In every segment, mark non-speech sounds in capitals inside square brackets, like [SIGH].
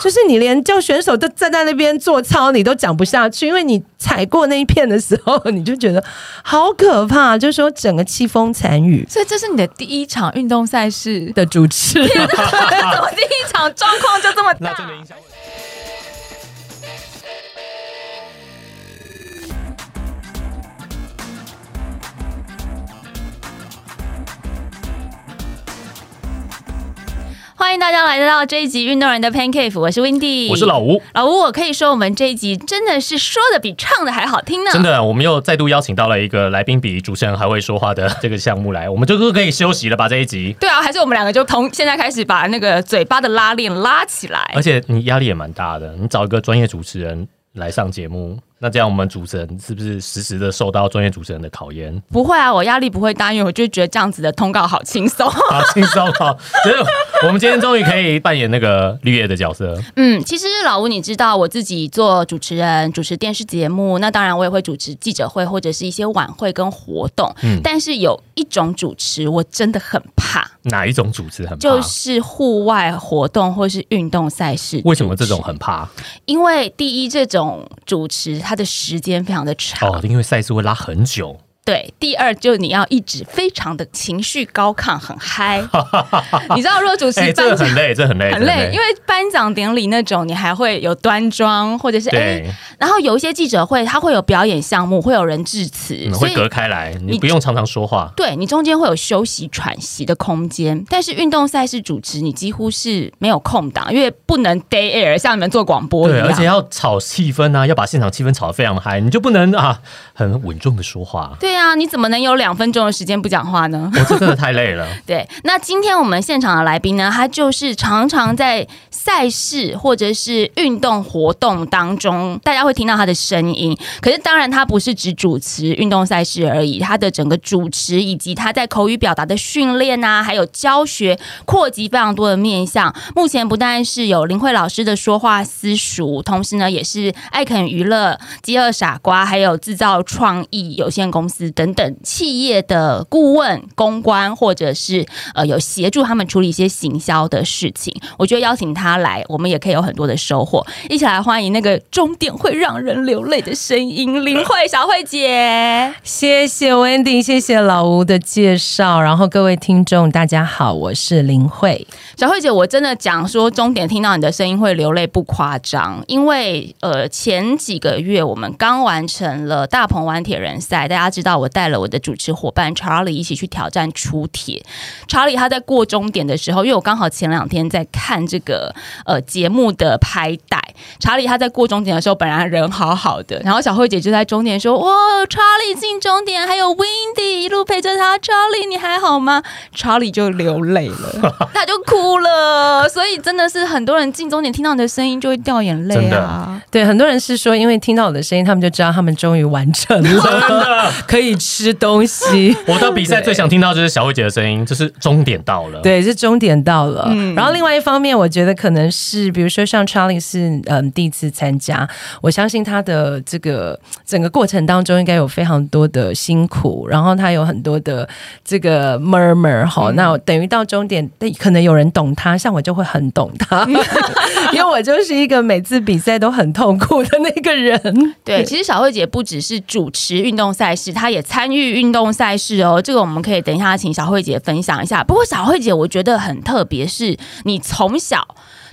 就是你连叫选手都站在那边做操，你都讲不下去，因为你踩过那一片的时候，你就觉得好可怕，就是说整个凄风惨雨所以这是你的第一场运动赛事，的主持。[LAUGHS] 怎么第一场状况就这么大？那真的影响。欢迎大家来到这一集《运动人的 Pancake》，我是 Windy，我是老吴，老吴。我可以说，我们这一集真的是说的比唱的还好听呢。真的，我们又再度邀请到了一个来宾比主持人还会说话的这个项目来，我们就是可以休息了吧？这一集，对啊，还是我们两个就从现在开始把那个嘴巴的拉链拉起来。而且你压力也蛮大的，你找一个专业主持人来上节目，那这样我们主持人是不是时时的受到专业主持人的考验？[LAUGHS] 不会啊，我压力不会大，因为我就觉得这样子的通告好轻松。[LAUGHS] 好轻松好，所 [LAUGHS] 以我们今天终于可以扮演那个绿叶的角色。嗯，其实老吴，你知道我自己做主持人，主持电视节目，那当然我也会主持记者会或者是一些晚会跟活动。嗯但是有一种主持我真的很怕，哪一种主持很怕？就是户外活动或是运动赛事。为什么这种？很怕？因为第一，这种主持它的时间非常的长。哦，因为赛事会拉很久。对，第二就你要一直非常的情绪高亢，很嗨。[LAUGHS] 你知道，如果主持哎、这颁奖个很累，这很累，很累，因为颁奖典礼那种，你还会有端庄，或者是哎、对、然后有一些记者会，他会有表演项目，会有人致辞，嗯、会隔开来，你你不用常常说话。对你中间会有休息喘息的空间。但是运动赛事主持，你几乎是没有空档，因为不能 day air，像你们做广播一对，样。而且要炒气氛啊，要把现场气氛炒得非常嗨，你就不能啊很稳重的说话。对啊，你怎么能有两分钟的时间不讲话呢？[LAUGHS] 我、这真的太累了。[LAUGHS] 对，那今天我们现场的来宾呢，他就是常常在赛事或者是运动活动当中，大家会听到他的声音。可是当然，他不是只主持运动赛事而已，他的整个主持以及他在口语表达的训练啊，还有教学，扩及非常多的面向。目前不但是有林慧老师的说话私塾，同时呢，也是爱肯娱乐、饥饿傻瓜，还有制造创意有限公司等等企业的顾问、公关，或者是呃有协助他们处理一些行销的事情。我觉得邀请他来，我们也可以有很多的收获。一起来欢迎那个终点会让人流泪的声音，林慧小慧姐。谢谢 Wendy，谢谢老吴的介绍。然后各位听众，大家好，我是林慧。小慧姐，我真的讲说，终点听到你的声音会流泪不夸张，因为呃前几个月我们刚完成了大鹏湾铁人赛，大家知道我带了我的主持伙伴 Charlie 一起去挑战出铁。Charlie 他在过终点的时候，因为我刚好前两天在看这个呃节目的拍带，查理他在过终点的时候，本来人好好的，然后小慧姐就在终点说：“哇，查理进终点，还有 Windy 一路陪着他，查理你还好吗？”查理就流泪了，[LAUGHS] 他就哭了，所以真的是很多人进终点听到你的声音就会掉眼泪真啊。对，很多人是说，因为听到我的声音，他们就知道他们终于完成了，[LAUGHS] 可以吃东西。[LAUGHS] 我到比赛最想听到就是小慧姐的声音，就是终点到了。对，是终点到了。嗯然后另外一方面，我觉得可能是，比如说像 Charlie 是嗯第一次参加，我相信他的这个整个过程当中应该有非常多的辛苦，然后他有很多的这个 murmur 哈、那等于到终点，可能有人懂他，像我就会很懂他，[LAUGHS] [LAUGHS] 因为我就是一个每次比赛都很痛苦的那个人。对，其实小慧姐不只是主持运动赛事，她也参与运动赛事哦。这个我们可以等一下请小慧姐分享一下。不过小慧姐，我觉得很特别，是你从小。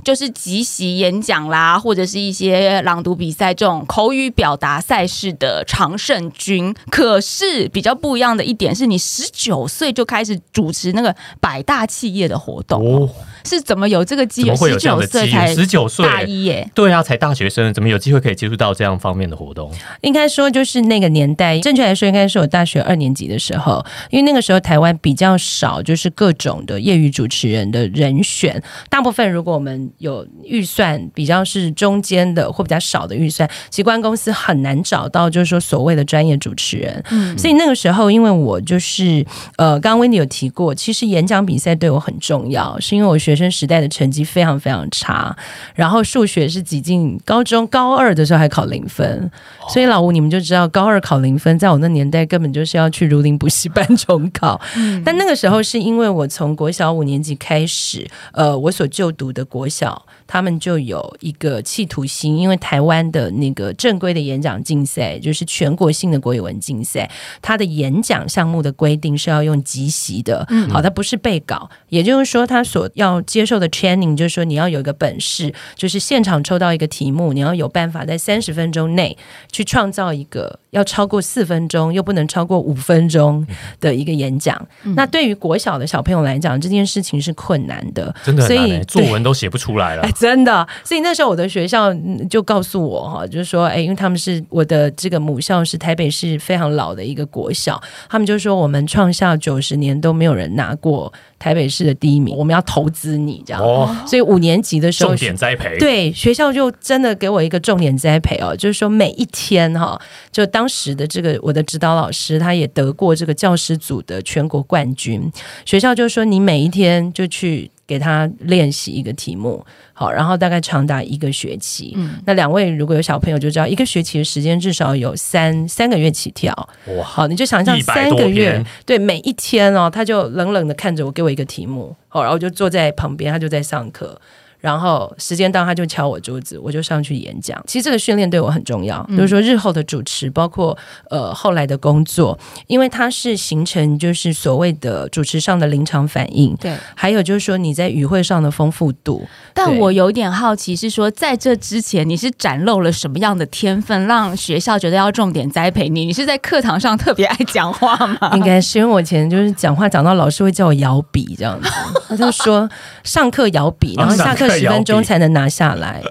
就是即席演讲啦，或者是一些朗读比赛这种口语表达赛事的常胜军。可是比较不一样的一点是，你十九岁就开始主持那个百大企业的活动，是怎么有这个机缘？会有十这样的机九岁才缘？十九岁，大一耶，对啊，才大学生，怎么有机会可以接触到这样方面的活动？应该说就是那个年代，正确来说应该是我大学二年级的时候，因为那个时候台湾比较少，就是各种的业余主持人的人选。大部分如果我们有预算比较是中间的或比较少的预算，机关公司很难找到就是说所谓的专业主持人。嗯，所以那个时候，因为我就是呃，刚刚温迪有提过，其实演讲比赛对我很重要，是因为我学生时代的成绩非常非常差，然后数学是挤进高中高二的时候还考零分，所以老吴你们就知道高二考零分，在我那年代根本就是要去如林补习班重考。但那个时候是因为我从国小五年级开始，呃，我所就读的国小。他们就有一个企图心，因为台湾的那个正规的演讲竞赛，就是全国性的国语文竞赛，它的演讲项目的规定是要用即席的。嗯，好，它不是背稿，也就是说，他所要接受的 training 就是说，你要有一个本事，就是现场抽到一个题目，你要有办法在三十分钟内去创造一个要超过四分钟又不能超过五分钟的一个演讲。那对于国小的小朋友来讲，这件事情是困难的，真的所以欸，作文都写不出来了。[LAUGHS] 真的，所以那时候我的学校嗯就告诉我哈，就是说，哎，因为他们是我的这个母校是台北市非常老的一个国小，他们就说我们创校九十年都没有人拿过台北市的第一名，我们要投资你这样。哦，所以五年级的时候重，点栽培，对学校就真的给我一个重点栽培哦，就是说每一天哈，就当时的这个我的指导老师，他也得过这个教师组的全国冠军，学校就说你每一天就去给他练习一个题目，好，然后大概长达一个学期。嗯那两位如果有小朋友就知道，一个学期的时间至少有三三个月起跳。哇，好，你就想象三个月，对，每一天哦，他就冷冷的看着我，给我一个题目，好，然后我就坐在旁边，他就在上课。然后时间到，他就敲我桌子，我就上去演讲。其实这个训练对我很重要，嗯就是说日后的主持，包括呃后来的工作，因为它是形成就是所谓的主持上的临场反应，对。还有就是说你在语会上的丰富度。但我有点好奇，是说在这之前你是展露了什么样的天分，让学校觉得要重点栽培你？你是在课堂上特别爱讲话吗？[LAUGHS] 应该是因为我以前就是讲话讲到老师会叫我摇笔这样子，他就说上课摇笔，[LAUGHS] 然后下课十分钟才能拿下来。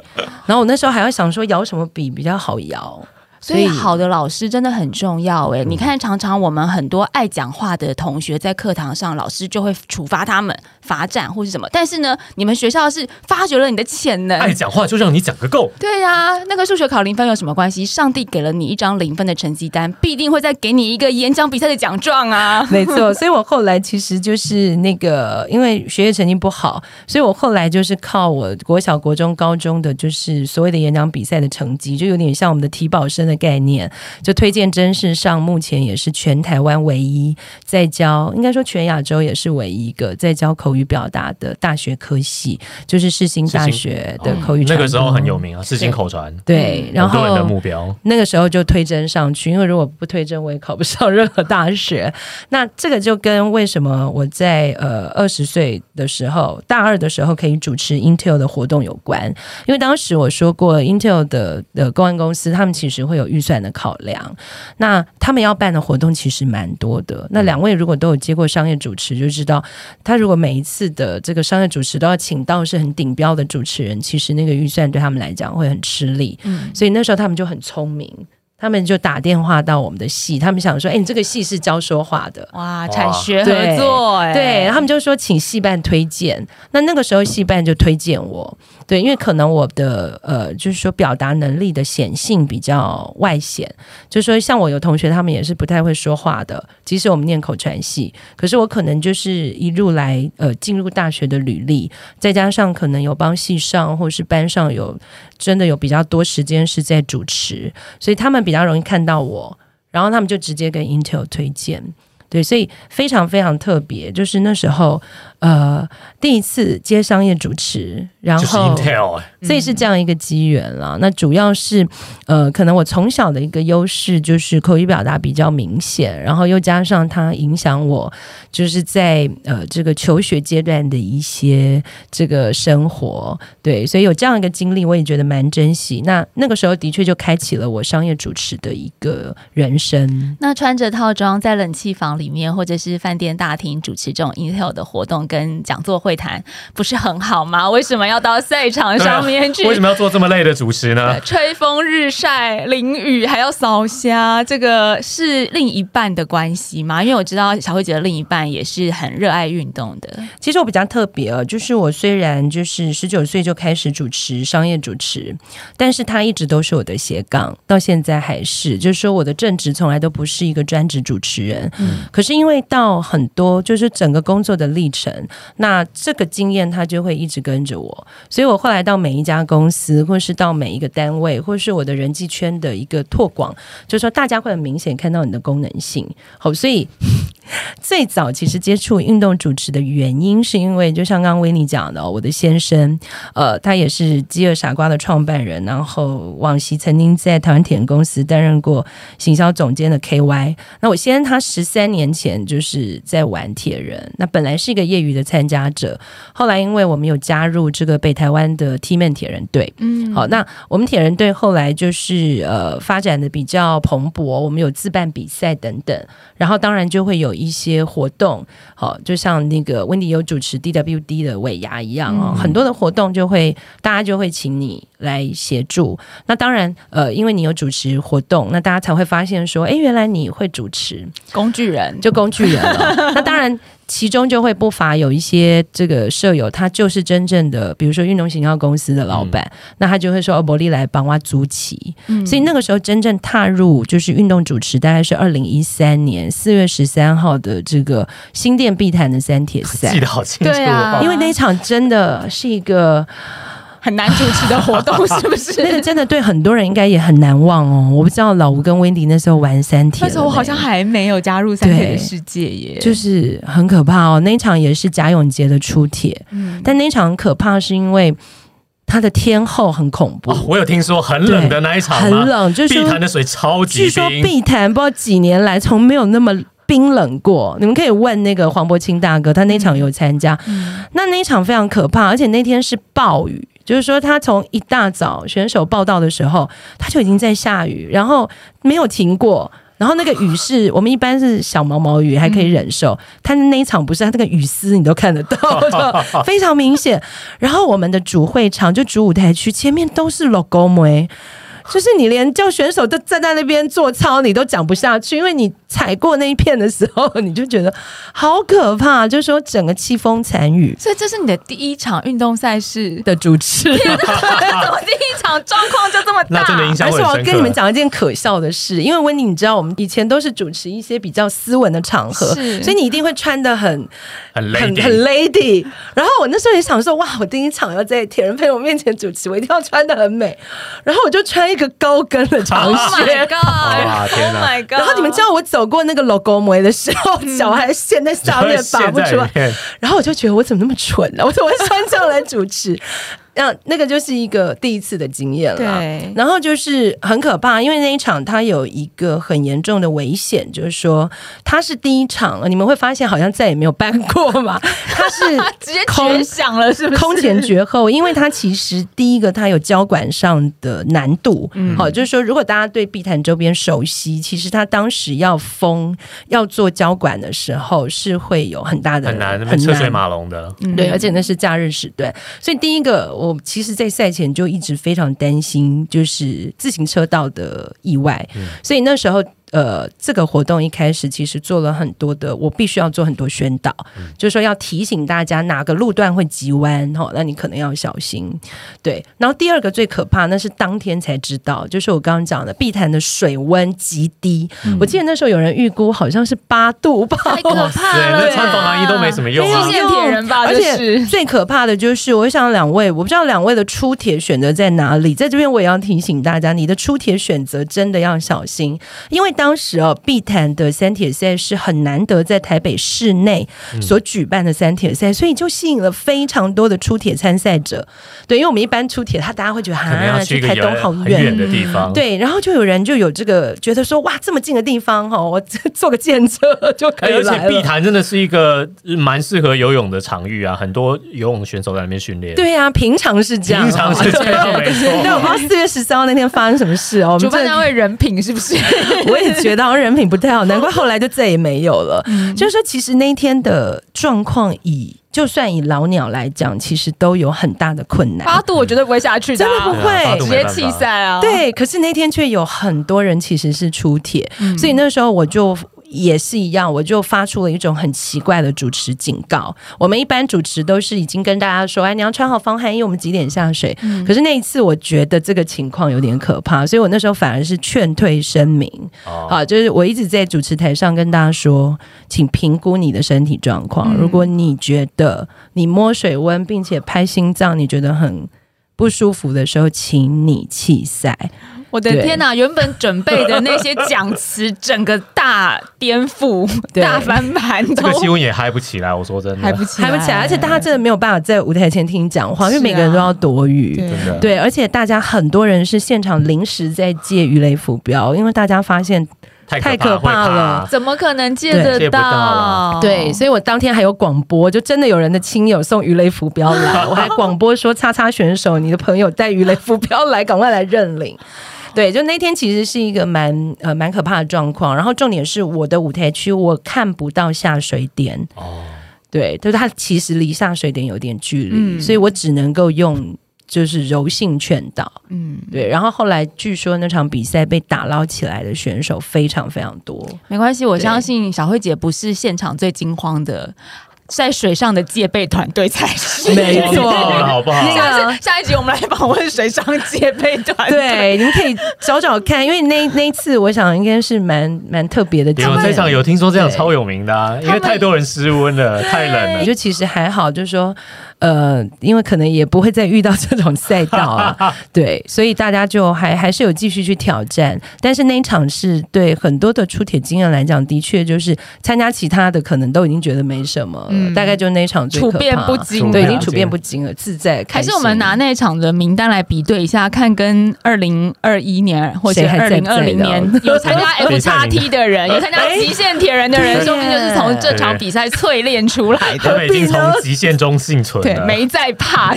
然后我那时候还要想说摇什么笔比较好摇，所以好的老师真的很重要诶、你看，常常我们很多爱讲话的同学在课堂上，老师就会处罚他们罚站或是什么。但是呢，你们学校是发掘了你的潜能。爱讲话就让你讲个够。对呀、那个数学考零分有什么关系？上帝给了你一张零分的成绩单，必定会再给你一个演讲比赛的奖状啊！没错。所以我后来其实就是那个，因为学业成绩不好，所以我后来就是靠我国小、国中、高中的就是所谓的演讲比赛的成绩，就有点像我们的体保生的概念，就推荐真是上，目前也是全台湾唯一在教，应该说全亚洲也是唯一一个在教口语表达的大学科系，就是世新大学的口语那个时候很有名啊，世新口传，对，然后的目标。那个时候就推甄上去，因为如果不推甄，我也考不上任何大学。[LAUGHS] 那这个就跟为什么我在呃二十岁的时候，大二的时候可以主持 Intel 的活动有关，因为当时我说过，Intel 的的公安公司他们其实会有预算的考量，那他们要办的活动其实蛮多的。那两位如果都有接过商业主持，就知道他如果每一次的这个商业主持都要请到是很顶标的主持人，其实那个预算对他们来讲会很吃力。嗯，所以那时候他们就很聪明，他们就打电话到我们的戏，他们想说：“哎、你这个戏是 [LAUGHS] 教说话的。”哇，产学合作哎、对他们就说请戏办推荐，那那个时候戏办就推荐我，对，因为可能我的呃，就是说表达能力的显性比较外显，就是说像我有同学他们也是不太会说话的，即使我们念口传系，可是我可能就是一路来呃进入大学的履历，再加上可能有帮系上或是班上有真的有比较多时间是在主持，所以他们比较容易看到我，然后他们就直接跟 Intel 推荐。对，所以非常非常特别，就是那时候，呃，第一次接商业主持，然就是后所以是这样一个机缘啦。那主要是，呃，可能我从小的一个优势就是口语表达比较明显，然后又加上它影响我，就是在呃这个求学阶段的一些这个生活，对，所以有这样一个经历，我也觉得蛮珍惜。那那个时候的确就开启了我商业主持的一个人生。那穿着套装在冷气房里面，或者是饭店大厅主持这种 Intel 的活动跟讲座会谈，不是很好吗？为什么要到赛场上面去？为什么要做这么累的主持呢？吹风日晒淋雨还要扫虾，这个是另一半的关系吗？因为我知道小慧姐的另一半也是很热爱运动的。其实我比较特别哦，就是我虽然就是十九岁就开始主持商业主持，但是他一直都是我的斜杠，到现在还是，就是说我的正职从来都不是一个专职主持人。嗯可是因为到很多就是整个工作的历程，那这个经验他就会一直跟着我。所以我后来到每一家公司，或是到每一个单位，或是我的人际圈的一个拓广，就是说大家会很明显看到你的功能性。好，所以最早其实接触运动主持的原因，是因为就像刚刚维尼讲的，我的先生，呃，他也是饥饿傻瓜的创办人，然后往昔曾经在台湾铁人公司担任过行销总监的 KY。那我先他十三年前就是在玩铁人，那本来是一个业余的参加者，后来因为我们有加入这个北台湾的 T-Man 铁人队，嗯，好，那我们铁人队后来就是呃发展的比较蓬勃，我们有自办比赛等等，然后当然就会有一些活动，好，就像那个温迪有主持 DWD 的尾牙一样哦，很多的活动就会大家就会请你来协助。那当然呃，因为你有主持活动，那大家才会发现说，哎，原来你会主持，工具人就工具人了。那当然。其中就会不乏有一些这个舍友，他就是真正的，比如说运动型号公司的老板，那他就会说：“哦，伯利来帮我租起。”所以那个时候真正踏入就是运动主持，大概是二零一三年四月十三号的这个新店碧潭的三铁赛，[LAUGHS] 记得好清楚。对啊因为那一场真的是一个。很难主持的活动，[LAUGHS] 是不是那个？真的对很多人应该也很难忘哦。我不知道老吴跟 Wendy 那时候玩三铁了没，那时候我好像还没有加入三天的世界耶，就是很可怕哦。那一场也是贾永杰的出铁，嗯但那一场很可怕是因为他的天后很恐怖，哦，我有听说很冷的那一场很冷，就是说碧潭的水超级据说，碧潭不知道几年来从没有那么。冰冷过，你们可以问那个黄伯清大哥，他那场有参加。那那一场非常可怕，而且那天是暴雨，就是说他从一大早选手报道的时候，他就已经在下雨，然后没有停过。然后那个雨是我们一般是小毛毛雨还可以忍受，他的那一场不是，他那个雨丝你都看得到，就 [LAUGHS] 非常明显。然后我们的主会场就主舞台区前面都是 logo 梅。就是你连叫选手都站在那边做操，你都讲不下去，因为你踩过那一片的时候，你就觉得好可怕。就是说整个凄风惨雨所以这是你的第一场运动赛事，的主持，[LAUGHS] 怎么第一场状况就这么大？而且我要。跟你们讲一件可笑的事，因为温妮，你知道我们以前都是主持一些比较斯文的场合，所以你一定会穿的很很很 lady，很 lady。然后我那时候也想说，哇，我第一场要在铁人朋友面前主持，我一定要穿的很美。然后我就穿一个高跟的长 Oh 靴 my。god！哇天 Oh 哪 my god！然后你们知道我走过那个 logo 门的时候，脚还陷在下面 [LAUGHS] 拔不出来，[LAUGHS] 来。然后我就觉得我怎么那么蠢呢、我怎么会穿这样来主持？那那个就是一个第一次的经验了。对然后就是很可怕，因为那一场它有一个很严重的危险，就是说它是第一场，你们会发现好像再也没有办过嘛。[LAUGHS] 它是直接空绝响了，是不是？空前绝后，因为它其实第一个它有交管上的难度，嗯好，就是说如果大家对碧潭周边熟悉，其实它当时要封要做交管的时候是会有很大的很难，很边车水马龙的。嗯对，而且那是假日时段，所以第一个，我其实，在赛前就一直非常担心，就是自行车道的意外，嗯所以那时候。呃，这个活动一开始其实做了很多的，我必须要做很多宣导，就是说要提醒大家哪个路段会急弯，哈，那你可能要小心。对，然后第二个最可怕，那是当天才知道，就是我刚刚讲的碧潭的水温极低，我记得那时候有人预估好像是八度吧，太可怕对，了，那穿防寒衣都没什么用啊。没有。极限铁人吧，而且最可怕的就是，我想两位，我不知道两位的出铁选择在哪里，在这边我也要提醒大家，你的出铁选择真的要小心，因为当时哦，碧潭的三铁赛是很难得在台北市内所举办的三铁赛，所以就吸引了非常多的出铁参赛者。对，因为我们一般出铁，他大家会觉得啊，去台东好很远的地方。，对，然后就有人就有这个觉得说，哇，这么近的地方哈，我 [LAUGHS] 坐个电车就可以了。且碧潭真的是一个蛮适合游泳的场域啊，很多游泳选手在那边训练。，对啊，平常是这样，平常是这样，[LAUGHS] 没错。对，我不知道四月十三号那天发生什么事哦。我主办单位人品是不是？[LAUGHS] 我也觉得好像人品不太好，[LAUGHS] 难怪后来就再也没有了。就是说，其实那一天的状况以就算以老鸟来讲，其实都有很大的困难八。度我绝对不会下去的啊，真的不会直接弃赛啊！对，可是那天却有很多人其实是出铁，嗯所以那时候我就也是一样，我就发出了一种很奇怪的主持警告。我们一般主持都是已经跟大家说，哎，你要穿好防寒衣，我们几点下水。可是那一次，我觉得这个情况有点可怕，所以我那时候反而是劝退声明。哦，好，就是我一直在主持台上跟大家说，请评估你的身体状况。嗯如果你觉得你摸水温，并且拍心脏，你觉得很不舒服的时候，请你弃赛。我的天哪！原本准备的那些讲词，[LAUGHS] 整个大颠覆、大翻盘，都这个气温也嗨不起来。我说真的，嗨不起来，嗨不起来，而且大家真的没有办法在舞台前听你讲话，因为每个人都要躲雨。对真的对，而且大家很多人是现场临时在借鱼雷浮标，因为大家发现太太可怕了怎么可能借得到了对，所以我当天还有广播，就真的有人的亲友送鱼雷浮标来，[LAUGHS] 我还广播说：“叉叉选手，你的朋友带鱼雷浮标来，赶快来认领。”对，就那天其实是一个蛮呃蛮可怕的状况，然后重点是我的舞台区我看不到下水点，哦，对，就是它其实离下水点有点距离，嗯。所以我只能够用就是柔性劝导。嗯，对，然后后来据说那场比赛被打捞起来的选手非常非常多，没关系，我相信小慧姐不是现场最惊慌的。在水上的戒备团队才是，没错好不好？[LAUGHS] 那个下一集我们来访问水上戒备团队。对，你们可以找找看，因为那那一次我想应该是蛮蛮特别的。有这场有听说这场超有名的啊，因为太多人失温了，太冷了。就其实还好，就是说，呃，因为可能也不会再遇到这种赛道了，[LAUGHS] 对，所以大家就还还是有继续去挑战。但是那一场是对很多的出铁经验来讲，的确就是参加其他的可能都已经觉得没什么，嗯大概就那一场最可怕处变不惊对，已经处变不惊了，自在。还是我们拿那一场的名单来比对一下，看跟二零二一年或者还在二零二零年有参加 [LAUGHS] F 叉 T 的人，有参加极限铁人的人，说不定就是从这场比赛淬炼出来他的。[LAUGHS] 们已经从极限中幸存对，没在怕。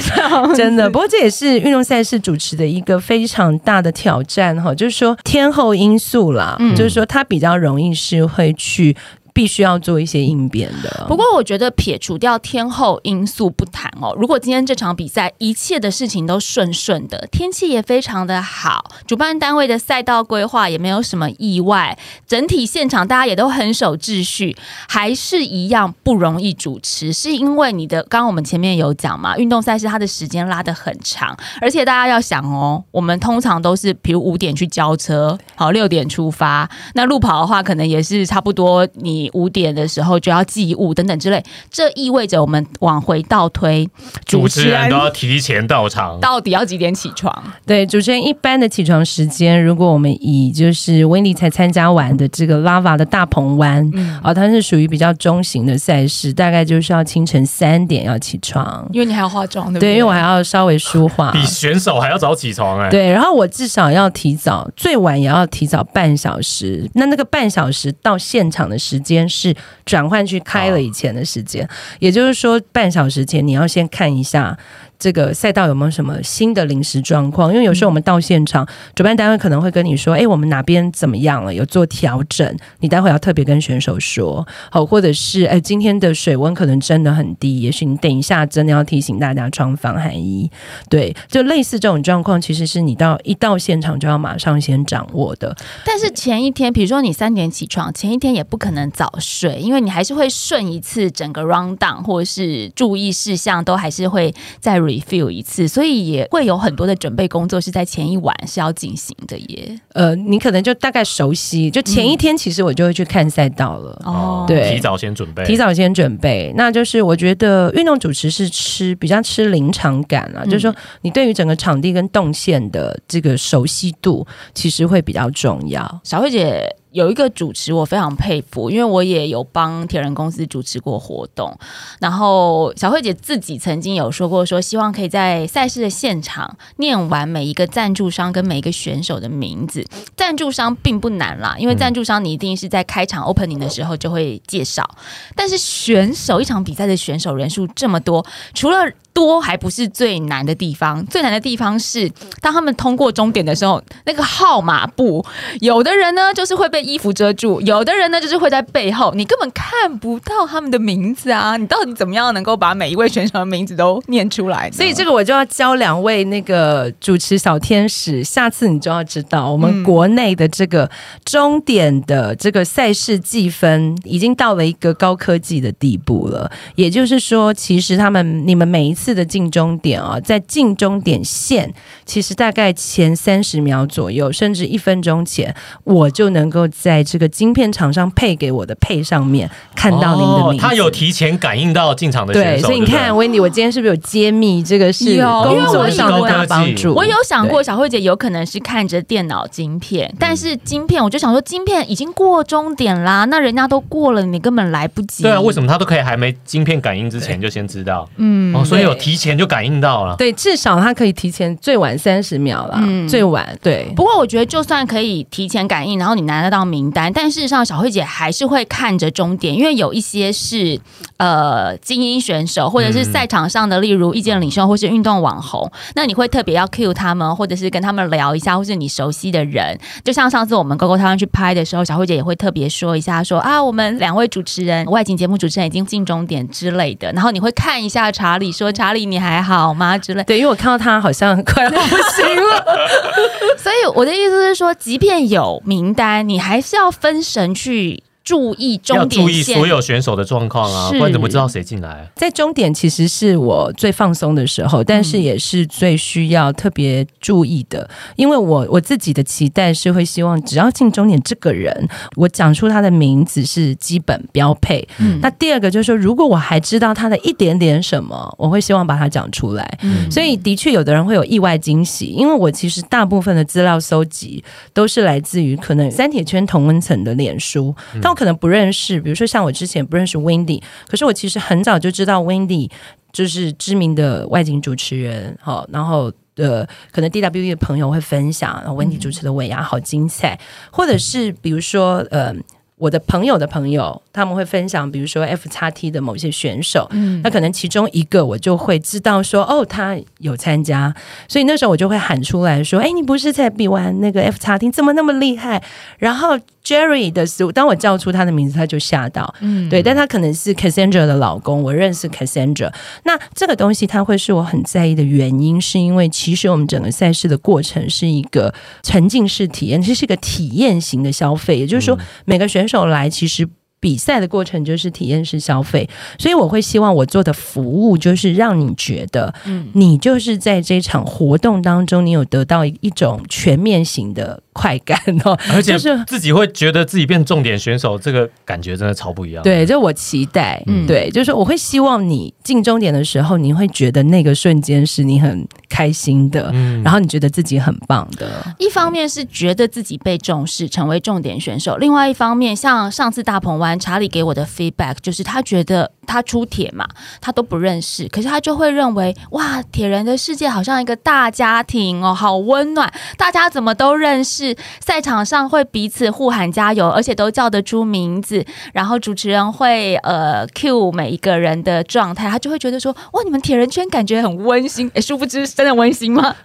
真的，不过这也是运动赛事主持的一个非常大的挑战哈，就是说天后因素啦，嗯就是说他比较容易是会去必须要做一些应变的。不过，我觉得撇除掉天后因素不谈哦，如果今天这场比赛一切的事情都顺顺的，天气也非常的好，主办单位的赛道规划也没有什么意外，整体现场大家也都很守秩序，还是一样不容易主持，是因为你的刚刚我们前面有讲嘛，运动赛事它的时间拉得很长，而且大家要想哦，我们通常都是比如五点去交车，好六点出发，那路跑的话可能也是差不多，你五点的时候就要寄物等等之类，这意味着我们往回倒推，主持人都要提前到场，到底要几点起床？对主持人一般的起床时间，如果我们以就是温迪才参加完的这个 Lava 的大鹏湾，嗯，哦，它是属于比较中型的赛事，大概就是要清晨三点要起床。因为你还要化妆，对不对，因为我还要稍微梳化。比选手还要早起床哎。对，然后我至少要提早，最晚也要提早半小时。那那个半小时到现场的时间是转换去开了以前的时间，也就是说，半小时前你要先看一下这个赛道有没有什么新的临时状况，因为有时候我们到现场，主办单位可能会跟你说，哎，我们哪边怎么样了，有做调整，你待会要特别跟选手说，好，或者是哎，今天的水温可能真的很低，也许你等一下真的要提醒大家穿防寒衣。对，就类似这种状况，其实是你到一到现场就要马上先掌握的。但是前一天，比如说你三点起床，前一天也不可能早睡，因为你还是会顺一次整个 round down，或者是注意事项都还是会在 review 一次，所以也会有很多的准备工作是在前一晚是要进行的耶。呃，你可能就大概熟悉，就前一天其实我就会去看赛道了。哦，对提早先准备，提早先准备，那就是我觉得运动主持是吃比较吃临场感啊，嗯就是说你对于整个场地跟动线的这个熟悉度，其实会比较重要。小慧姐有一个主持我非常佩服，因为我也有帮铁人公司主持过活动。然后小慧姐自己曾经有说过说希望可以在赛事的现场念完每一个赞助商跟每一个选手的名字。赞助商并不难啦，因为赞助商你一定是在开场 opening 的时候就会介绍。但是选手一场比赛的选手人数这么多，除了多还不是最难的地方，最难的地方是当他们通过终点的时候，那个号码布，有的人呢就是会被衣服遮住，有的人呢就是会在背后，你根本看不到他们的名字啊！你到底怎么样能够把每一位选手的名字都念出来？所以这个我就要教两位那个主持小天使，下次你就要知道，我们国内的这个终点的这个赛事计分已经到了一个高科技的地步了。也就是说，其实他们你们每一次的近终点啊，在近终点线，其实大概前三十秒左右，甚至一分钟前，我就能够在这个晶片厂商配给我的配上面看到您的名字。哦他有提前感应到进场的选对，所以你看，维尼，我今天是不是有揭秘这个是有工作上的大帮助？我有想过，小慧姐有可能是看着电脑晶片，但是晶片，我就想说，晶片已经过终点啦，那人家都过了，你根本来不及。对啊，为什么他都可以还没晶片感应之前就先知道？嗯哦，所以有提前就感应到了。对，至少他可以提前最晚三十秒啦，嗯最晚对。不过我觉得，就算可以提前感应，然后你拿得到名单，但事实上，小慧姐还是会看着终点，因为有一些是呃精英选手，或者是赛场上的，例如意见领袖或是运动网红，那你会特别要 cue 他们，或者是跟他们聊一下，或是你熟悉的人。就像上次我们 GoGo 台湾去拍的时候，小慧姐也会特别说一下说啊，我们两位主持人，外景节目主持人已经进终点之类的，然后你会看一下查理，说查理你还好吗之类。对，因为我看到他好像快要不行了。[LAUGHS] 所以我的意思是说，即便有名单，你还是要分神去注意要终点线。注意所有选手的状况啊，不然怎么知道谁进来？在终点其实是我最放松的时候，但是也是最需要特别注意的，因为我我自己的期待是会希望，只要进终点这个人，我讲出他的名字是基本标配。嗯那第二个就是说，如果我还知道他的一点点什么，我会希望把它讲出来。嗯所以的确，有的人会有意外惊喜，因为我其实大部分的资料搜集都是来自于可能三铁圈同温层的脸书，但我可能不认识，比如说像我之前不认识 Wendy，可是我其实很早就知道 Wendy 就是知名的外景主持人，好，然后。呃，可能 DWE 的朋友会分享，然后 Wendy 主持的尾牙好精彩，或者是比如说，呃，我的朋友的朋友，他们会分享，比如说 F 叉 T 的某些选手，嗯那可能其中一个我就会知道说，哦，他有参加，所以那时候我就会喊出来说，哎，你不是才比完那个 F 叉 T，怎么那么厉害？然后 Jerry 的时候，当我叫出他的名字，他就吓到，嗯对，但他可能是 Cassandra 的老公，我认识 Cassandra。那这个东西它会是我很在意的原因，是因为其实我们整个赛事的过程是一个沉浸式体验，这是一个体验型的消费，也就是说，每个选手来其实。比赛的过程就是体验式消费，所以我会希望我做的服务就是让你觉得，嗯。你就是在这场活动当中，你有得到一种全面型的快感哦，[LAUGHS] 而且就是自己会觉得自己变重点选手，这个感觉真的超不一样。对，就我期待。嗯对，就是我会希望你进终点的时候，你会觉得那个瞬间是你很开心的，嗯然后你觉得自己很棒的。一方面是觉得自己被重视，成为重点选手；另外一方面，像上次大鹏湾查理给我的 feedback，就是他觉得他出铁嘛，他都不认识，可是他就会认为哇，铁人的世界好像一个大家庭哦，好温暖，大家怎么都认识，赛场上会彼此互喊加油，而且都叫得出名字，然后主持人会呃 cue 每一个人的状态，他就会觉得说哇，你们铁人圈感觉很温馨，哎，殊不知真的温馨吗？[LAUGHS]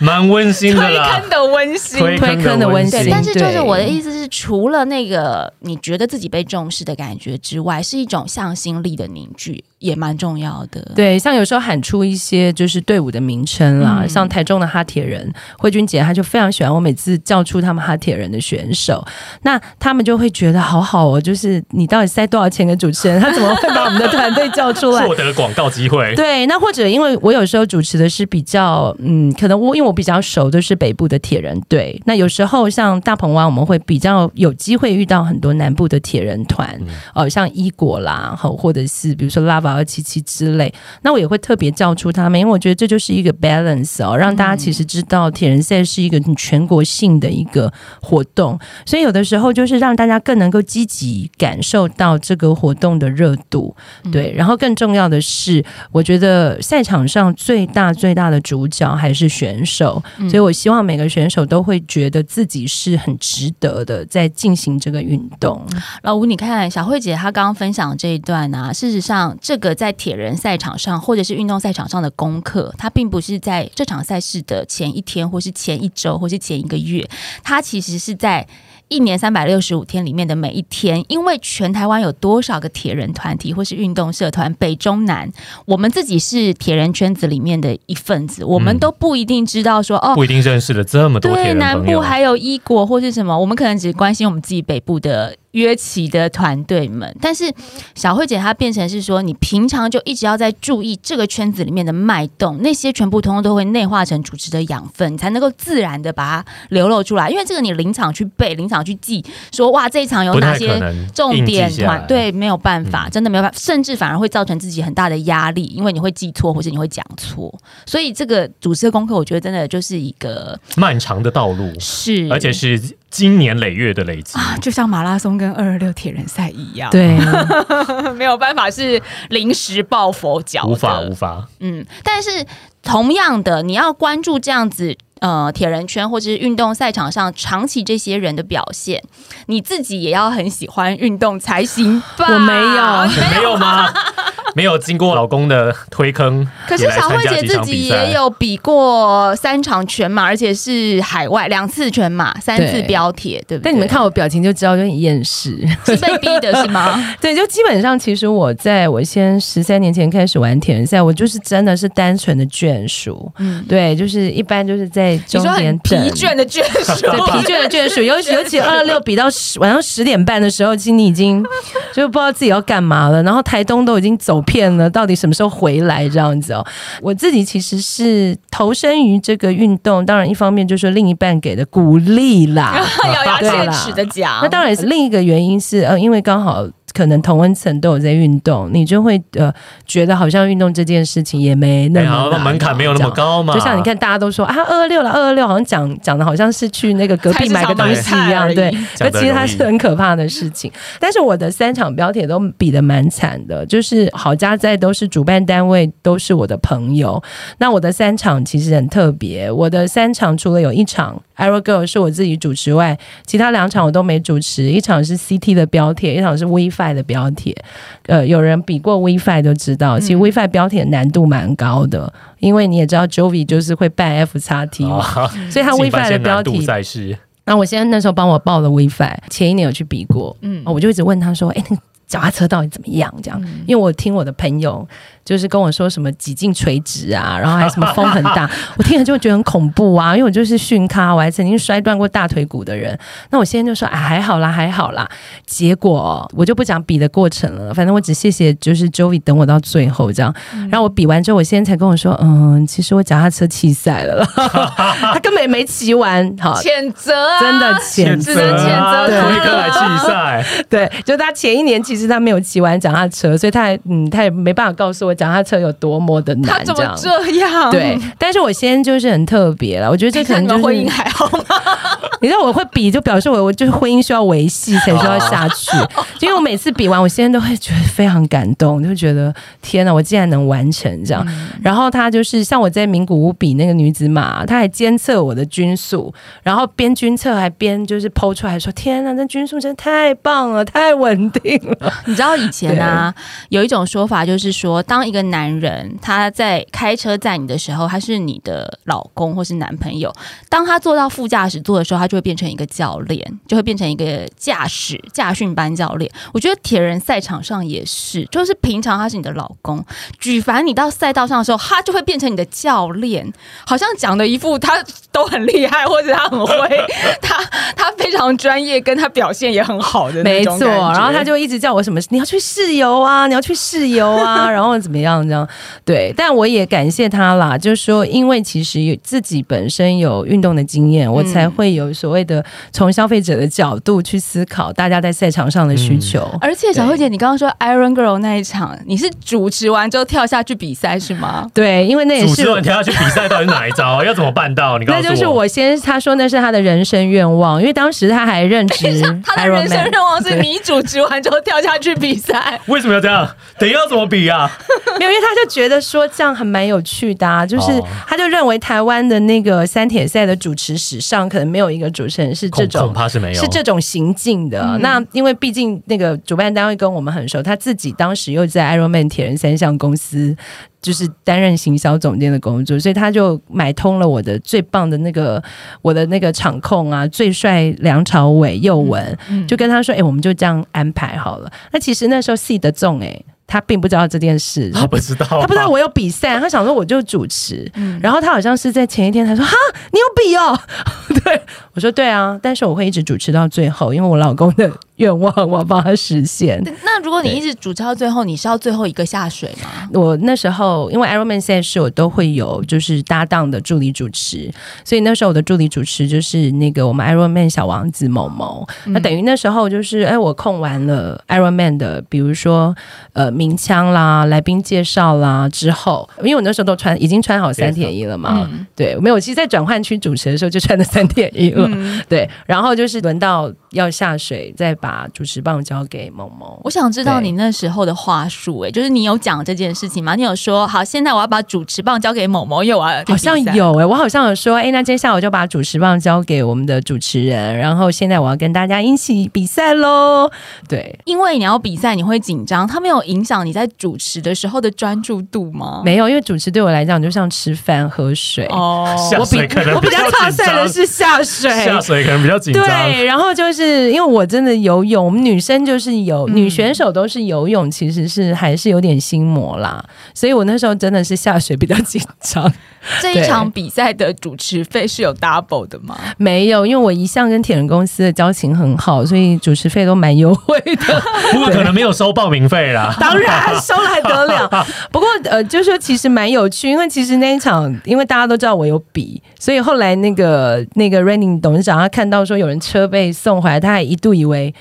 蛮温馨的啦。的温馨推推坑的温馨对，但是就是我的意思是，除了那个你觉得自己被重视的感觉之外，是一种向心力的凝聚，也蛮重要的。对，像有时候喊出一些就是队伍的名称啦，嗯像台中的哈铁人慧君姐，她就非常喜欢我每次叫出他们哈铁人的选手，那他们就会觉得好好哦，就是你到底塞多少钱给主持人，[LAUGHS] 他怎么会把我们的团队叫出来？获得广告机会，对，那或者因为我有时候主持的是比较，嗯，可能我因为我比较熟，都是北部的铁人队。那有时候像大鹏湾，我们会比较有机会遇到很多南部的铁人团，嗯呃，像伊果啦，好，或者是比如说 Lava 二七七之类。那我也会特别叫出他们，因为我觉得这就是一个 balance 哦，让大家其实知道铁人赛是一个全国性的一个活动，所以有的时候就是让大家更能够积极感受到这个活动的热度。对，然后更重要的是，我觉得赛场上最大最大的主角还是选手。所以我希望每个选手都会觉得自己是很值得的，在进行这个运动。老吴，你看小慧姐她刚刚分享这一段啊，事实上，这个在铁人赛场上或者是运动赛场上的功课，它并不是在这场赛事的前一天，或是前一周，或是前一个月，它其实是在。一年三百六十五天里面的每一天，因为全台湾有多少个铁人团体或是运动社团，北中南，我们自己是铁人圈子里面的一份子，我们嗯都不一定知道说哦，不一定认识了这么多对，南部还有一国或是什么，我们可能只关心我们自己北部的约起的团队们。但是小慧姐她变成是说，你平常就一直要在注意这个圈子里面的脉动，那些全部通通都会内化成主持的养分，你才能够自然的把它流露出来。因为这个你临场去背，临场去记，说哇这一场有哪些重点团队没有办法，嗯真的没有办法，甚至反而会造成自己很大的压力，因为你会记错或是你会讲错。所以这个主持的功课，我觉得真的就是一个漫长的道路，是，而且是经年累月的累积。啊，就像马拉松跟二二六铁人赛一样，对，[LAUGHS] 没有办法是临时抱佛脚，无法无法，嗯，但是同样的，你要关注这样子。呃，铁人圈或者是运动赛场上长期这些人的表现，你自己也要很喜欢运动才行吧？我没有没有吗？[LAUGHS] 没有经过老公的推坑，[LAUGHS] 可是小慧姐自己也有比过三场全马，而且是海外两次全马，三次标铁，对不对？但你们看我表情就知道，有点厌世。是被逼的是吗？[LAUGHS] 对，就基本上，其实我在我先十三年前开始玩铁人赛，我就是真的是单纯的眷属。嗯，对，就是一般就是在你说终点很疲。倦的眷属，对疲倦的眷属，尤其 [LAUGHS] 尤其二六比到十晚上十点半的时候，其实你已经就不知道自己要干嘛了。然后台东都已经走遍了，到底什么时候回来这样子哦？我自己其实是投身于这个运动，当然一方面就是另一半给的鼓励啦，咬牙切齿的讲，那当然也是另一个原因是呃，因为刚好。可能同温层都有在运动，你就会呃觉得好像运动这件事情也没那么难门槛没有那么高嘛。就像你看，大家都说啊，二二六了，二二六，好像讲讲的好像是去那个隔壁买个东西一样，对。可其实它是很可怕的事情。但是我的三场标铁都比的蛮惨的，就是好家在都是主办单位，都是我的朋友。那我的三场其实很特别，我的三场除了有一场 Aero Girl 是我自己主持外，其他两场我都没主持。一场是 CT 的标铁，一场是 WiFi 的标题。呃，有人比过 WiFi 都知道，其实 WiFi 标铁难度蛮高的，因为你也知道 Jovi 就是会办 F 叉 T 嘛，啊，[LAUGHS] 所以他 WiFi 的标题赛事，那我现在那时候帮我报了 WiFi，前一年有去比过，嗯嗯，我就一直问他说：“哎、那个脚踏车到底怎么样？”这样，因为我听我的朋友就是跟我说什么几近垂直啊，然后还什么 [LAUGHS] 风很大，我听了就会觉得很恐怖啊，因为我就是训咖，我还曾经摔断过大腿骨的人。那我现在就说：“啊，还好啦，还好啦。”结果哦我就不讲比的过程了，反正我只谢谢就是 Joey 等我到最后这样。然后我比完之后，我现在才跟我说：“嗯，其实我脚踏车弃赛了，他根本也没骑完。”好，谴责啊，真的谴只能谴责对他推坑来弃赛，[LAUGHS] 对，就他前一年其实他没有骑完脚踏车，所以他还嗯，他也没办法告诉我脚踏车有多么的他怎么难这样。对，但是我现在就是很特别了，我觉得这可能就是婚姻还好吗？[LAUGHS] 你知道我会比，就表示我我就是婚姻需要维系才需要下去。[LAUGHS] 因为我每次比完，我现在都会觉得非常感动，就会觉得天哪，我竟然能完成这样。然后他就是像我在名古屋比那个女子马，他还监测我的均速，然后边均测还边就是剖出来说：“天哪，那均速真的太棒了，太稳定了。[LAUGHS] 你知道以前啊，有一种说法就是说，当一个男人他在开车载你的时候，他是你的老公或是男朋友；当他坐到副驾驶座的时候，他就会变成一个教练，就会变成一个驾驶驾训班教练。我觉得铁人赛场上也是，就是平常他是你的老公，举凡你到赛道上的时候，他就会变成你的教练，好像讲的一副他都很厉害，或者他很会，他他非常专业，跟他表现也很好的那没错，种感觉然后他就一直叫我 [LAUGHS] 什么，你要去试游啊，[LAUGHS] 你要去试游啊，[LAUGHS] 然后怎么样这样？对，但我也感谢他啦，就是说，因为其实自己本身有运动的经验，我才会有所谓的从消费者的角度去思考大家在赛场上的需求。而且小慧姐，你刚刚说 Iron Girl 那一场，你是主持完之后跳下去比赛是吗？对，因为那也是主持完跳下去比赛到底是哪一招？要怎么办到？你告诉那就是我先他说那是他的人生愿望，因为当时他还任职 [LAUGHS] 他的人生。愿望是你主持完之后跳下去比赛。为什么要这样？等一下要怎么比啊？[LAUGHS] 没有，因为他就觉得说这样还蛮有趣的、啊，就是哦他就认为台湾的那个三铁赛的主持史上，可能没有一个主持人是这种恐怕是没有，是这种行径的。那因为毕竟那个主办单位跟我们很熟，他自己当时又在 Ironman 铁人三项公司。就是担任行销总监的工作，所以他就买通了我的最棒的那个我的那个场控啊，最帅梁朝伟、佑文，就跟他说：“哎、我们就这样安排好了。”那其实那时候戏的重哎，他并不知道这件事，他不知道，他不知道我有比赛，他想说我就主持，然后他好像是在前一天，他说哈，你有比哦，[LAUGHS] 对我说对啊，但是我会一直主持到最后，因为我老公的愿望我要帮他实现。那如果你一直主持到最后，你是要最后一个下水吗？我那时候因为 Ironman 赛事我都会有就是搭档的助理主持，所以那时候我的助理主持就是那个我们 Ironman 小王子某某，那等于那时候就是哎我控完了 Ironman 的，比如说呃鸣枪啦、来宾介绍啦之后，因为我那时候都穿已经穿好三点一了嘛，对，没有，其实，在转换区主持的时候就穿的三点一了，对，然后就是轮到要下水，再把主持棒交给某某。我想知道你那时候的话术，哎，就是你有讲这件事情吗？你有说好，现在我要把主持棒交给某某，因为我要去好像有哎、我好像有说，哎、那接下来我就把主持棒交给我们的主持人，然后现在我要跟大家一起比赛喽。对，因为你要比赛，你会紧张，它没有影响你在主持的时候的专注度吗？没有，因为主持对我来讲就像吃饭喝水。哦，下我比水可能我比较较紧差赛的，是下水，下水可能比较紧张。对，然后就是因为我真的游泳，我们女生就是有、嗯女选手都是游泳，其实是还是有点心魔啦，所以我那时候真的是下水比较紧张。[LAUGHS] 这一场比赛的主持费是有 double 的吗？没有，因为我一向跟铁人公司的交情很好，所以主持费都蛮优惠的。[LAUGHS] 不过可能没有收报名费啦。[LAUGHS] 当然收了还得了。不过呃，就说其实蛮有趣，因为其实那一场，因为大家都知道我有比，所以后来那个那个 Raining 董事长他看到说有人车被送回来，他还一度以为。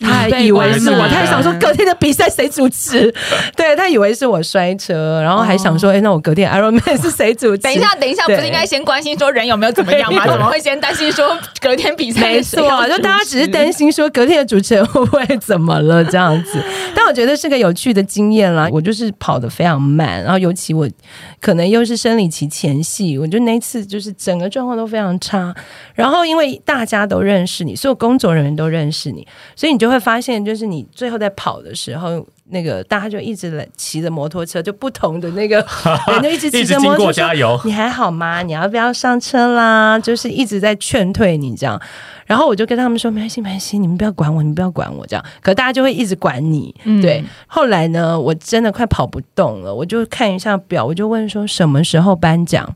他还以为是我，他还想说隔天的比赛谁主持？[LAUGHS] 对他以为是我摔车，然后还想说，哎、那我隔天 Ironman 是谁主持？等一下，等一下，不是应该先关心说人有没有怎么样吗？对怎么会先担心说隔天比赛没错，就大家只是担心说隔天的主持人 [LAUGHS] 会不会怎么了这样子，但我觉得是个有趣的经验啦。我就是跑得非常慢，然后尤其我可能又是生理期前戏，我觉得那次就是整个状况都非常差。然后因为大家都认识你，所有工作人员都认识你，所以你就会发现，就是你最后在跑的时候。那个大家就一直来骑着摩托车，就不同的那个 [LAUGHS] 人就一直骑一直经过着摩托车加油，你还好吗？你要不要上车啦？就是一直在劝退你这样。然后我就跟他们说，没关系，没关系，你们不要管我，你们不要管我这样。可大家就会一直管你，嗯对。后来呢，我真的快跑不动了，我就看一下表，我就问说什么时候颁奖。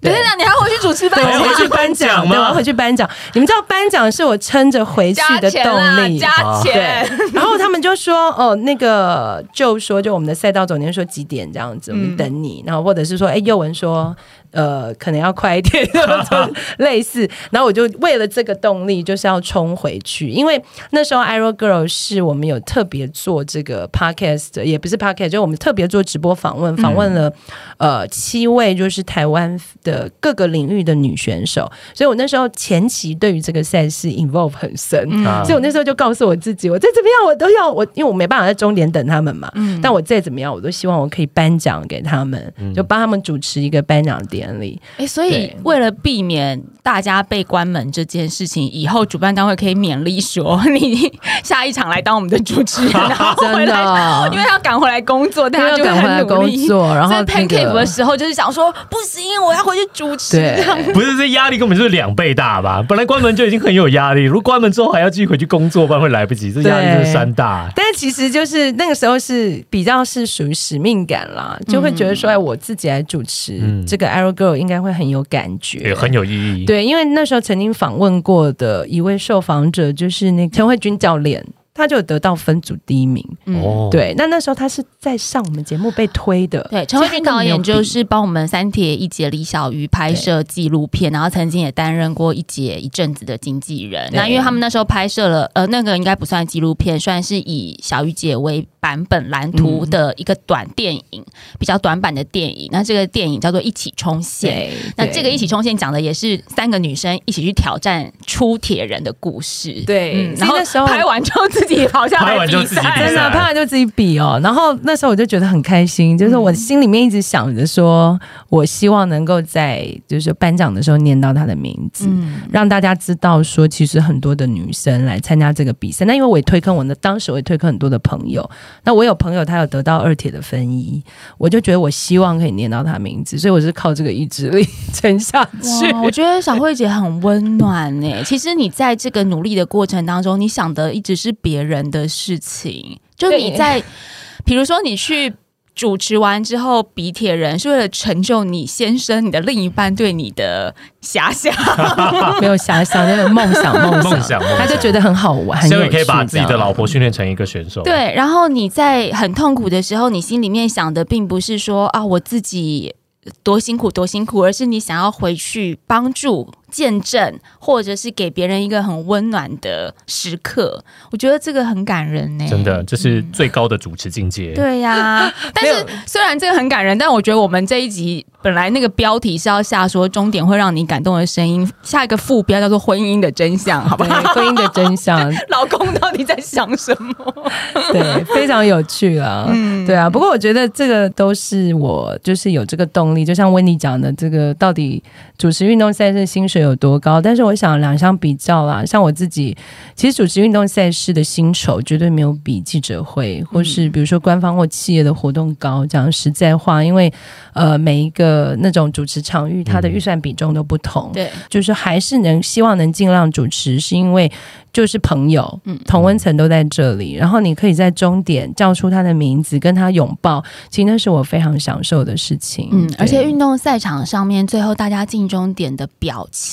等一下，你还回去主持对，颁奖我回去颁奖，吗？对，我要回去颁奖。你们知道颁奖是我撑着回去的动，力，加对钱。，然后他们就说：“哦，那个就说，就我们的赛道总监说几点这样子，我们等你。然后或者是说，哎，佑文说，呃，可能要快一点，[LAUGHS] 就类似。[LAUGHS] 然后我就为了这个动力，就是要冲回去，因为那时候 Iro Girl 是我们有特别做这个 podcast，也不是 podcast，就我们特别做直播访问，访问了、呃七位就是台湾的各个领域的女选手，所以我那时候前期对于这个赛事 involve 很深。啊。所以我那时候就告诉我自己，我再怎么样我都要我，因为我没办法在终点等他们嘛。但我再怎么样，我都希望我可以颁奖给他们，就帮他们主持一个颁奖典礼。哎，所以为了避免大家被关门这件事情，以后主办单位可以勉励说，[LAUGHS] 你下一场来当我们的主持人，[LAUGHS] 然后回真来，的，因为要赶回来工作，大家就赶回来。工作，然后在那 pancake 的时候，就是想说不行，我要回去主持。对不是这压力根本就是两倍大吧？本来关门就已经很有压力，如果关门之后还要继续回去工作，不然会来不及，这压力就是山大。但其实就是那个时候是比较是属于使命感啦，就会觉得说，哎，我自己来主持、嗯这个 Arrow Girl 应该会很有感觉，也很有意义。对，因为那时候曾经访问过的一位受访者就是那个陈慧君教练，他就得到分组第一名。嗯哦，对，那那时候他是在上我们节目被推的。对，陈慧君导演就是帮我们三铁一姐李小鱼拍摄纪录片，然后曾经也担任过一姐一阵子的经纪人。那因为他们那时候拍摄了，呃，那个应该不算纪录片，算是以小鱼姐为版本蓝图的一个短电影，比较短版的电影。那这个电影叫做《一起冲线》。对，那这个一起冲线讲的也是三个女生一起去挑战出铁人的故事。对嗯然后那时候拍完就自己跑下拍来就自己比赛真的，赛拍完就自己比哦。然后那时候我就觉得很开心，就是我心里面一直想着说，我希望能够在就是颁奖的时候念到他的名字。嗯，让大家知道说，其实很多的女生来参加这个比赛。那因为我也推坑我的，当时我也推坑很多的朋友。那我有朋友他有得到二铁的分一，我就觉得我希望可以念到他名字，所以我是靠这个意志力撑下去。哇，[LAUGHS] 我觉得小慧姐很温暖呢。其实你在这个努力的过程当中，你想的一直是别人的事情。就你在，比如说你去主持完之后比铁人，是为了成就你先生、你的另一半对你的遐想。[LAUGHS] 没有遐想，那个梦想，梦想，梦想他就觉得很好玩，很有趣希望你可以把自己的老婆训练成一个选手。，对，然后你在很痛苦的时候，你心里面想的并不是说啊，我自己多辛苦多辛苦，而是你想要回去帮助、见证，或者是给别人一个很温暖的时刻。我觉得这个很感人呢、真的这是最高的主持境界。对呀、[LAUGHS] 但是虽然这个很感人，但我觉得我们这一集本来那个标题是要下说终点会让你感动的声音，下一个副标叫做婚姻的真相，好不 [LAUGHS] 对好？婚姻的真相，[LAUGHS] 老公到底在想什么？对，非常有趣啊。嗯对啊，不过我觉得这个都是我就是有这个动力，就像温妮讲的，这个到底主持运动赛事薪水有多高？但是我想两相比较啦，像我自己，其实主持运动赛事的薪酬绝对没有比记者会或是比如说官方或企业的活动高。讲实在话，因为呃每一个那种主持场域，它的预算比重都不同。对，就是还是能希望能尽量主持，是因为就是朋友，嗯同温层都在这里，然后你可以在终点叫出他的名字，跟他拥抱，其实那是我非常享受的事情。嗯，而且运动赛场上面，最后大家进终点的表情。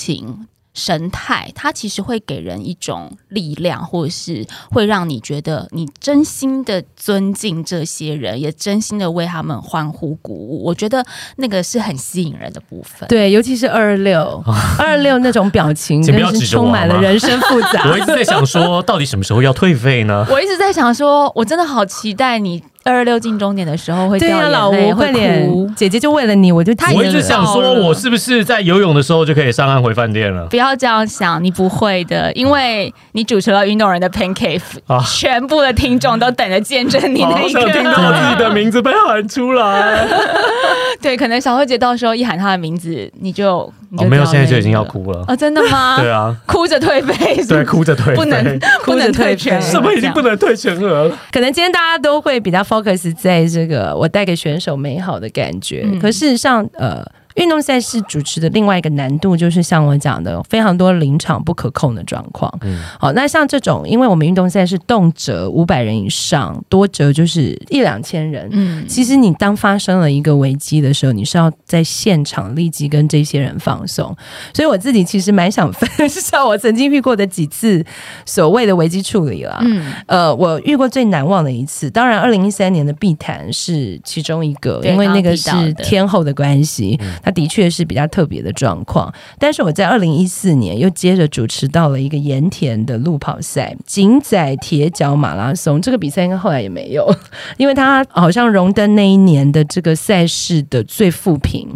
神态，它其实会给人一种力量，或者是会让你觉得你真心的尊敬这些人，也真心的为他们欢呼鼓舞。我觉得那个是很吸引人的部分。对，尤其是二二六，[LAUGHS] 二二六那种表情，真是指着我充满了人生复杂 [LAUGHS] 我。一直在想说，到底什么时候要退费呢？[LAUGHS] 我一直在想说，我真的好期待你二二六进终点的时候会对呀、掉眼老泪，吴，会点哭，。姐姐就为了你，我就他我一直想说，我是不是在游泳的时候就可以上岸回饭店了？不要这样想，你不会的，因为你主持了运动人的 Pancake，、啊全部的听众都等着见证你那好一刻。想听到我自己的名字被喊出来。[LAUGHS] 对，可能小慧姐到时候一喊她的名字，你就你就我没有，现在就已经要哭了。哦，真的吗？[LAUGHS] 对啊，哭着退费对，哭着退，不能不能退全额，什么已经不能退全额了。可能今天大家都会比较 focus 在这个我带给选手美好的感觉，嗯可事实上，呃。运动赛事主持的另外一个难度，就是像我讲的，非常多临场不可控的状况。嗯好，那像这种，因为我们运动赛事动辄五百人以上，多则就是一两千人。嗯，其实你当发生了一个危机的时候，你是要在现场立即跟这些人放松。所以我自己其实蛮想分享我曾经遇过的几次所谓的危机处理了。嗯，呃，我遇过最难忘的一次，当然，二零一三年的碧潭是其中一个，因为那个是天后的关系，它的确是比较特别的状况。但是我在二零一四年又接着主持到了一个盐田的路跑赛，锦仔铁脚马拉松，这个比赛应该后来也没有，[LAUGHS] 因为它好像荣登那一年的这个赛事的最负评。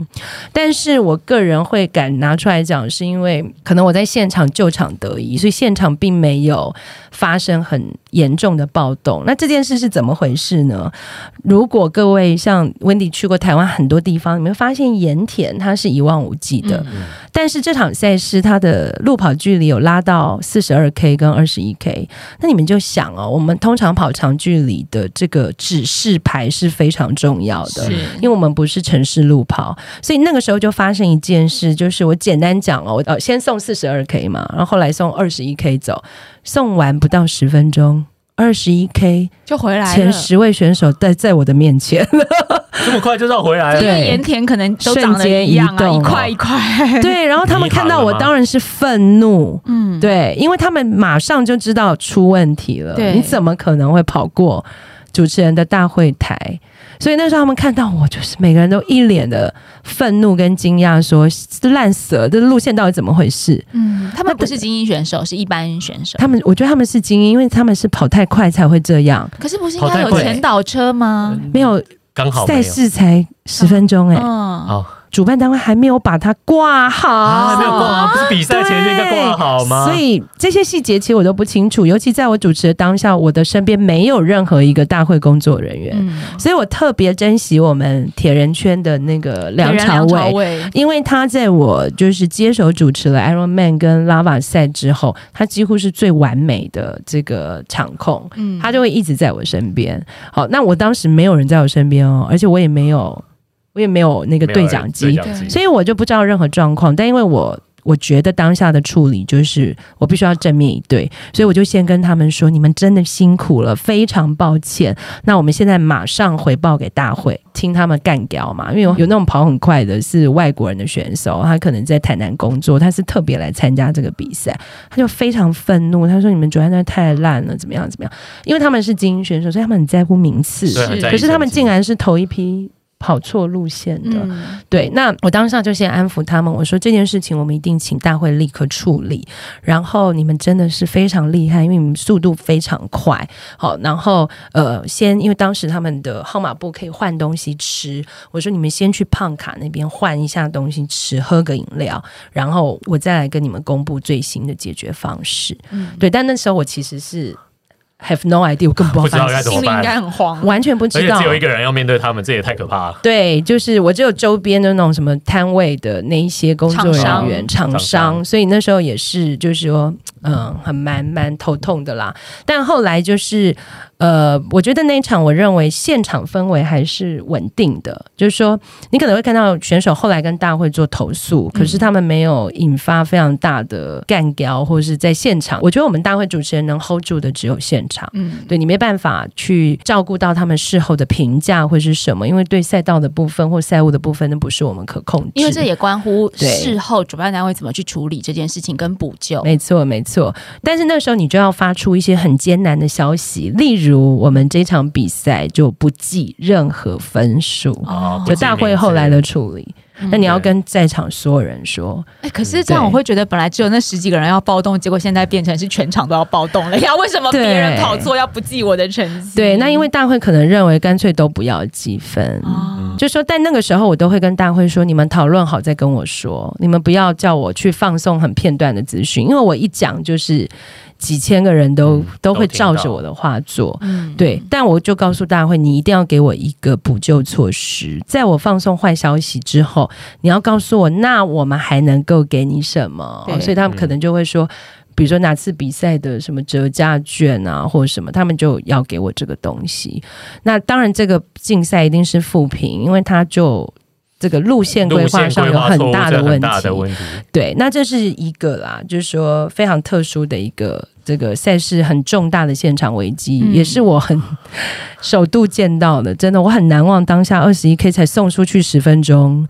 但是我个人会敢拿出来讲，是因为可能我在现场救场得宜，所以现场并没有发生很严重的暴动。那这件事是怎么回事呢？如果各位像温迪去过台湾很多地方，你们发现盐田它是一望无际的，但是这场赛事它的路跑距离有拉到四十二 K 跟二十一 K，那你们就想哦，我们通常跑长距离的这个指示牌是非常重要的，是因为我们不是城市路跑，所以那个时候就发生一件事，就是我简单讲哦，我呃先送四十二 K 嘛，然后后来送二十一 K 走，送完不到十分钟。二十一 K 就回来了。前十位选手在在我的面前，这么快就绕回来了对盐田可能都长得瞬间一样啊，一块一块。[LAUGHS] 对，然后他们看到我当然是愤怒，嗯，对，因为他们马上就知道出问题了，对你怎么可能会跑过主持人的大会台？所以那时候他们看到我，就是每个人都一脸的愤怒跟惊讶，说这烂死了，这路线到底怎么回事？嗯，他们不是精英选手，是一般选手。他们，我觉得他们是精英，因为他们是跑太快才会这样，可是不是应该有前导车吗？没有刚好赛事才十分钟哎、主办单位还没有把它挂好，啊，没有挂，不是比赛前就应该挂好吗？所以这些细节其实我都不清楚，尤其在我主持的当下，我的身边没有任何一个大会工作人员，嗯，所以我特别珍惜我们铁人圈的那个梁朝伟。伟，因为他在我就是接手主持了 Iron Man 跟 Lava 赛之后，他几乎是最完美的这个场控，嗯他就会一直在我身边。好，那我当时没有人在我身边哦，而且我也没有，我也没有那个对讲机，所以我就不知道任何状况。但因为我我觉得当下的处理就是我必须要正面以对，所以我就先跟他们说：你们真的辛苦了，非常抱歉。那我们现在马上回报给大会，听他们干掉嘛。因为有有那种跑很快的是外国人的选手，他可能在台南工作，他是特别来参加这个比赛，他就非常愤怒，他说：你们昨天那太烂了，怎么样怎么样？因为他们是精英选手，所以他们很在乎名次。对很在意可是他们竟然是头一批跑错路线的。嗯对，那我当下就先安抚他们，我说这件事情我们一定请大会立刻处理。然后你们真的是非常厉害，因为你们速度非常快。好，然后呃，先因为当时他们的号码布可以换东西吃，我说你们先去胖卡那边换一下东西吃，喝个饮料，然后我再来跟你们公布最新的解决方式。嗯对，但那时候我其实是 have no idea，我根本不知道该怎么心里应该很慌。完全不知道而且只。有一个人要面对他们，这也太可怕了。对，就是我只有周边的那种什么摊位的那一些工作人员、厂厂商，商所以那时候也是，就是说，嗯，很蛮蛮头痛的啦。但后来就是，呃，我觉得那一场，我认为现场氛围还是稳定的，就是说，你可能会看到选手后来跟大会做投诉，可是他们没有引发非常大的干掉，或者是在现场。我觉得我们大会主持人能 hold 住的只有现场。嗯，对你没办法去照顾到他们事后的评价会是什么，因为对赛道的部分或赛务的部分，那不是我们可控制。因为这也关乎事后主办单位怎么去处理这件事情跟补救。没错，没错。但是那时候你就要发出一些很艰难的消息，例如我们这场比赛就不计任何分数，哦就大会后来的处理。嗯那你要跟在场所有人说，哎，可是这样我会觉得，本来只有那十几个人要暴动，结果现在变成是全场都要暴动了 [LAUGHS] 呀？为什么别人对跑错要不记我的成绩？对，那因为大会可能认为干脆都不要积分。哦，就说，但那个时候我都会跟大会说，你们讨论好再跟我说，你们不要叫我去放送很片段的资讯，因为我一讲就是几千个人都、嗯都会照着我的话做。嗯，对，但我就告诉大会，你一定要给我一个补救措施。在我放送坏消息之后，你要告诉我，那我们还能够给你什么？哦所以他们可能就会说，比如说哪次比赛的什么折价券啊，或者什么，他们就要给我这个东西。那当然，这个竞赛一定是负评，因为它就。这个路线规划上有很大的问题。对，那这是一个啦，就是说非常特殊的一个这个赛事很重大的现场危机，嗯也是我很首度见到的，真的我很难忘当下二十一 K 才送出去十分钟，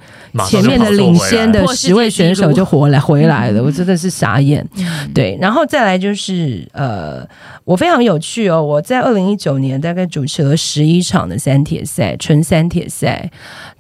前面的领先的十位选手就活来回来了，嗯我真的是傻眼。嗯对，然后再来就是呃，我非常有趣哦，我在二零一九年大概主持了十一场的三铁赛，纯三铁赛，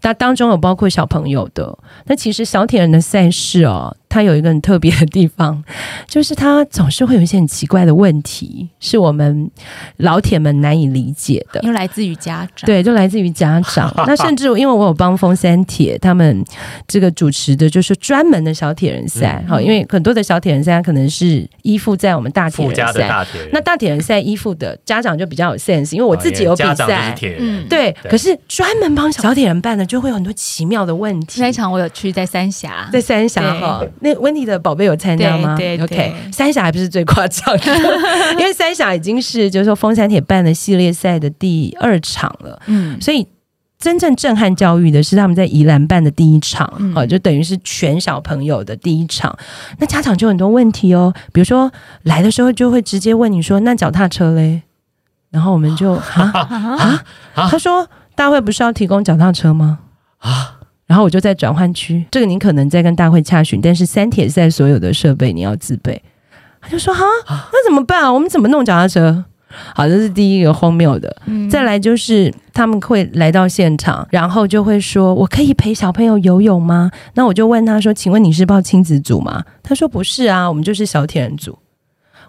那当中有包括小朋友的。那其实小铁人的赛事哦，它有一个很特别的地方，[LAUGHS] 就是它总是会有一些很奇怪的问题，是我们老铁们难以理解的。因为来自于家长。对，就来自于家长。[LAUGHS] 那甚至因为我有帮风三铁他们这个主持的，就是专门的小铁人赛。嗯好、因为很多的小铁人赛可能是依附在我们大铁人赛。大铁人，那大铁人赛依附的家长就比较有 sense，因为我自己有比赛。嗯，对，对可是专门帮小铁人办的，就会有很多奇妙的问题。那一场我有去在三峡，在三峡哈，那温迪的宝贝有参加吗？对对 OK，三峡还不是最夸张的，[LAUGHS] 因为三峡已经是就是说风山铁办的系列赛的第二场了。嗯，所以真正震撼教育的是他们在宜兰办的第一场，嗯哦，就等于是全小朋友的第一场。那家长就很多问题哦，比如说来的时候就会直接问你说：“那脚踏车嘞？”然后我们就 [LAUGHS] 啊啊，他说：“大会不是要提供脚踏车吗？”啊。然后我就在转换区，这个你可能在跟大会洽询，但是三铁赛所有的设备你要自备。他就说：“哈，那怎么办啊？我们怎么弄脚踏车？”好，这是第一个荒谬的。嗯再来就是他们会来到现场，然后就会说：“我可以陪小朋友游泳吗？”那我就问他说：“请问你是报亲子组吗？”他说：“不是啊，我们就是小铁人组。”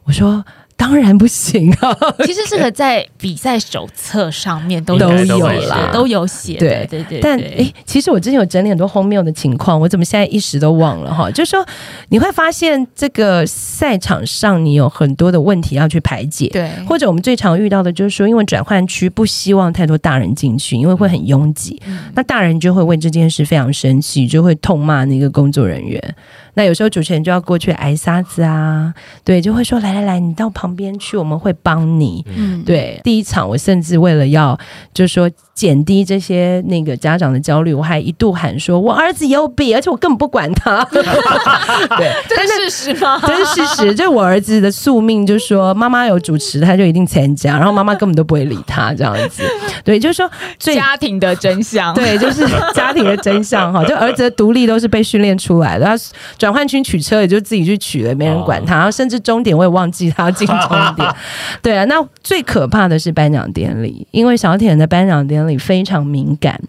我说：“当然不行啊。[LAUGHS] 其实这个在比赛手册上面都都有啦都有写的，对对对。但对诶，其实我之前有整理很多荒谬的情况，我怎么现在一时都忘了哈？[LAUGHS] 就是说，你会发现这个赛场上你有很多的问题要去排解。对，或者我们最常遇到的就是说，因为转换区不希望太多大人进去，因为会很拥挤，嗯那大人就会为这件事非常生气，就会痛骂那个工作人员。那有时候主持人就要过去挨沙子啊，对，就会说来来来，你到旁边去，我们会帮你。嗯，对，第一场我甚至为了要就是说减低这些那个家长的焦虑，我还一度喊说，我儿子有笔，而且我根本不管他。[LAUGHS] 对，这是事实吗？这是事实，这我儿子的宿命，就是说妈妈有主持，他就一定参加，[LAUGHS] 然后妈妈根本都不会理他这样子。对，就是说最家庭的真相，对，就是家庭的真相哈。[LAUGHS] 就儿子的独立都是被训练出来的，他转换区取车也就自己去取了，没人管他。然后甚至终点我也忘记他要进终点。对啊，那最可怕的是颁奖典礼，因为小铁人的颁奖典礼非常敏感。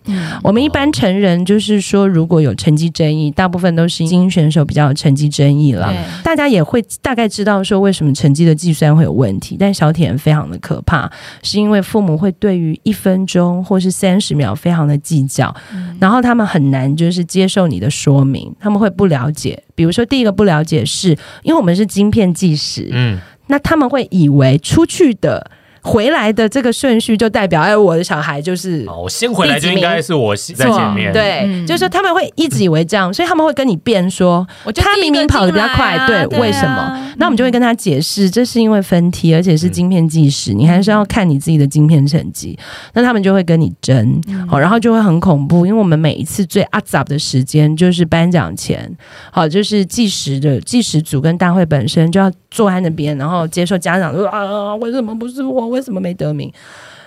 我们一般成人就是说，如果有成绩争议，大部分都是精英选手比较有成绩争议了。对大家也会大概知道说为什么成绩的计算会有问题，但小铁人非常的可怕，是因为父母会对于一分钟或是三十秒非常的计较，然后他们很难就是接受你的说明，他们会不了解。比如说第一个不了解是因为我们是晶片计时，嗯，那他们会以为出去的。回来的这个顺序就代表，哎，我的小孩就是哦，我先回来就应该是我在前面，对，嗯就是说他们会一直以为这样，所以他们会跟你辩说，我就他明明跑得比较快，对，为什么？啊那我们就会跟他解释，这是因为分梯，而且是晶片计时，你还是要看你自己的晶片成绩。那他们就会跟你争，好、然后就会很恐怖，因为我们每一次最 up up 的时间就是颁奖前，好，就是计时的计时组跟大会本身就要坐在那边，然后接受家长说啊，为什么不是我？为什么没得名？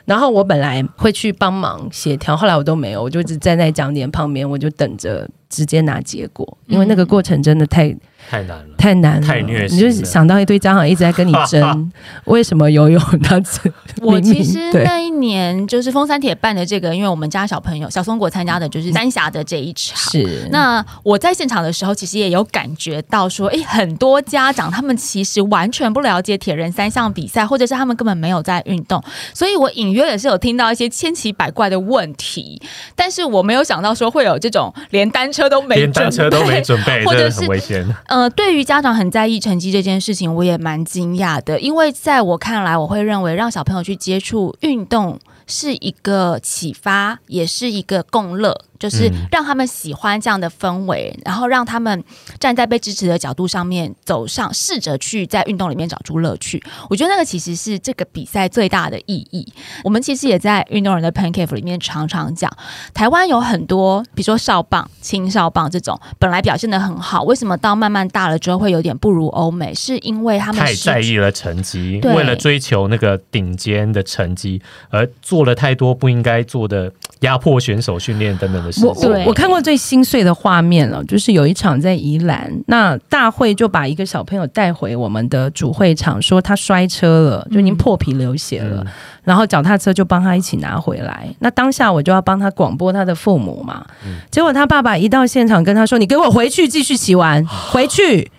然后我本来会去帮忙协调，后来我都没有，我就只站在讲点旁边，我就等着直接拿结果，因为那个过程真的太太难了。太难了，太虐心你就想到一堆家长一直在跟你争，[LAUGHS] 为什么游泳他只我其实那一年就是风三铁办的这个，因为我们家小朋友小松果参加的就是三峡的这一场。是。那我在现场的时候，其实也有感觉到说，诶，很多家长他们其实完全不了解铁人三项比赛，或者是他们根本没有在运动，所以我隐约也是有听到一些千奇百怪的问题，但是我没有想到说会有这种连单车都没连单车都没准备，或者是很危险。呃，对于家长很在意成绩这件事情，我也蛮惊讶的，因为在我看来，我会认为让小朋友去接触运动是一个启发，也是一个共乐，就是嗯让他们喜欢这样的氛围，然后让他们站在被支持的角度上面走上，试着去在运动里面找出乐趣。我觉得那个其实是这个比赛最大的意义。我们其实也在运动人的 Pancake 里面常常讲，台湾有很多，比如说少棒、青少棒这种，本来表现的很好，为什么到慢慢大了之后会有点不如欧美？是因为他们太在意了成绩，为了追求那个顶尖的成绩，而做了太多不应该做的压迫选手训练等等的事情。对我我看过最心碎的画面了，就是有一场在宜兰，那大会就把一个小朋友带回我们的主会场，说他摔车了，就已经破皮流血了，嗯然后脚踏车就帮他一起拿回来。那当下我就要帮他广播他的父母嘛，结果他爸爸一到现场跟他说：“你给我回去继续骑完，回去。”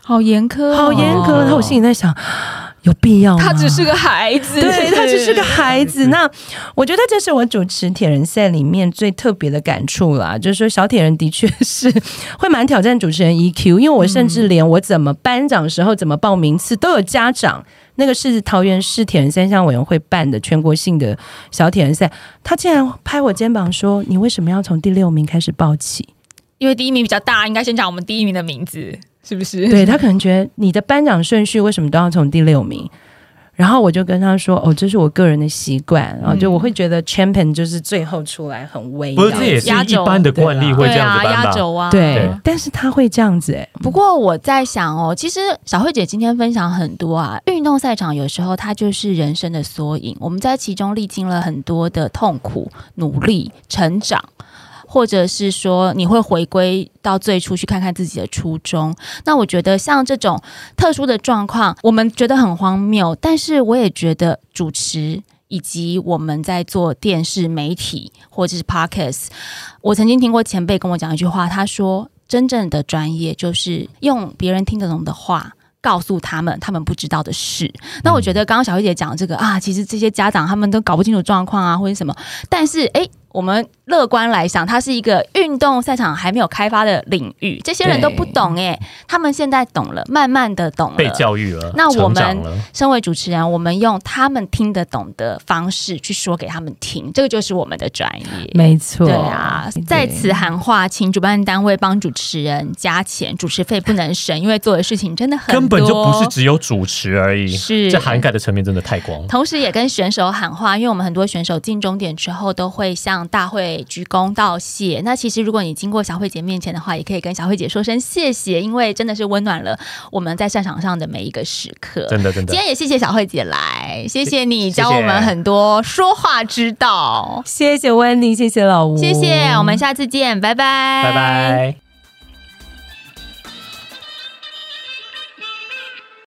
好严苛哦，好严格。哦然后我心里在想，有必要吗？他只是个孩子，对 [LAUGHS] 他只是个孩子。那我觉得这是我主持铁人赛里面最特别的感触啦，就是说小铁人的确是会蛮挑战主持人 EQ，因为我甚至连我怎么颁奖时候怎么报名次都有家长。那个是桃园市铁人三项委员会办的全国性的小铁人赛，他竟然拍我肩膀说：“你为什么要从第六名开始报起？”因为第一名比较大，应该先讲我们第一名的名字，是不是？对他可能觉得你的颁奖顺序为什么都要从第六名？然后我就跟他说：“哦，这是我个人的习惯。”然后就我会觉得 champion 就是最后出来很威，不是，这也是一般的惯例会这样子对啊，颁吧？压轴啊，对对，但是他会这样子哎、不过我在想哦，其实小慧姐今天分享很多啊，运动赛场有时候它就是人生的缩影，我们在其中历经了很多的痛苦、努力、成长。或者是说你会回归到最初去看看自己的初衷，那我觉得像这种特殊的状况，我们觉得很荒谬，但是我也觉得主持以及我们在做电视媒体或者是 podcast，我曾经听过前辈跟我讲一句话，他说：“真正的专业就是用别人听得懂的话。”告诉他们他们不知道的事。那我觉得刚刚小慧姐讲这个啊，其实这些家长他们都搞不清楚状况啊，或者什么，但是诶，我们乐观来想，它是一个运动赛场还没有开发的领域，这些人都不懂哎，他们现在懂了，慢慢的懂了，被教育了，那我们身为主持人，我们用他们听得懂的方式去说给他们听，这个就是我们的专业。没错，对啊，在此喊话，请主办单位帮主持人加钱，主持费不能省，因为做的事情真的很多，根本就不是只有主持而已，是。这涵盖的层面真的太广。同时也跟选手喊话，因为我们很多选手进终点之后都会向大会鞠躬道谢。那其实如果你经过小慧姐面前的话，也可以跟小慧姐说声谢谢，因为真的是温暖了我们在赛场上的每一个时刻。真的真的今，天也谢谢小慧姐来，谢谢你教我们很多说话之道。谢谢温妮，谢谢老吴，谢谢，我们下次见，拜拜，拜拜。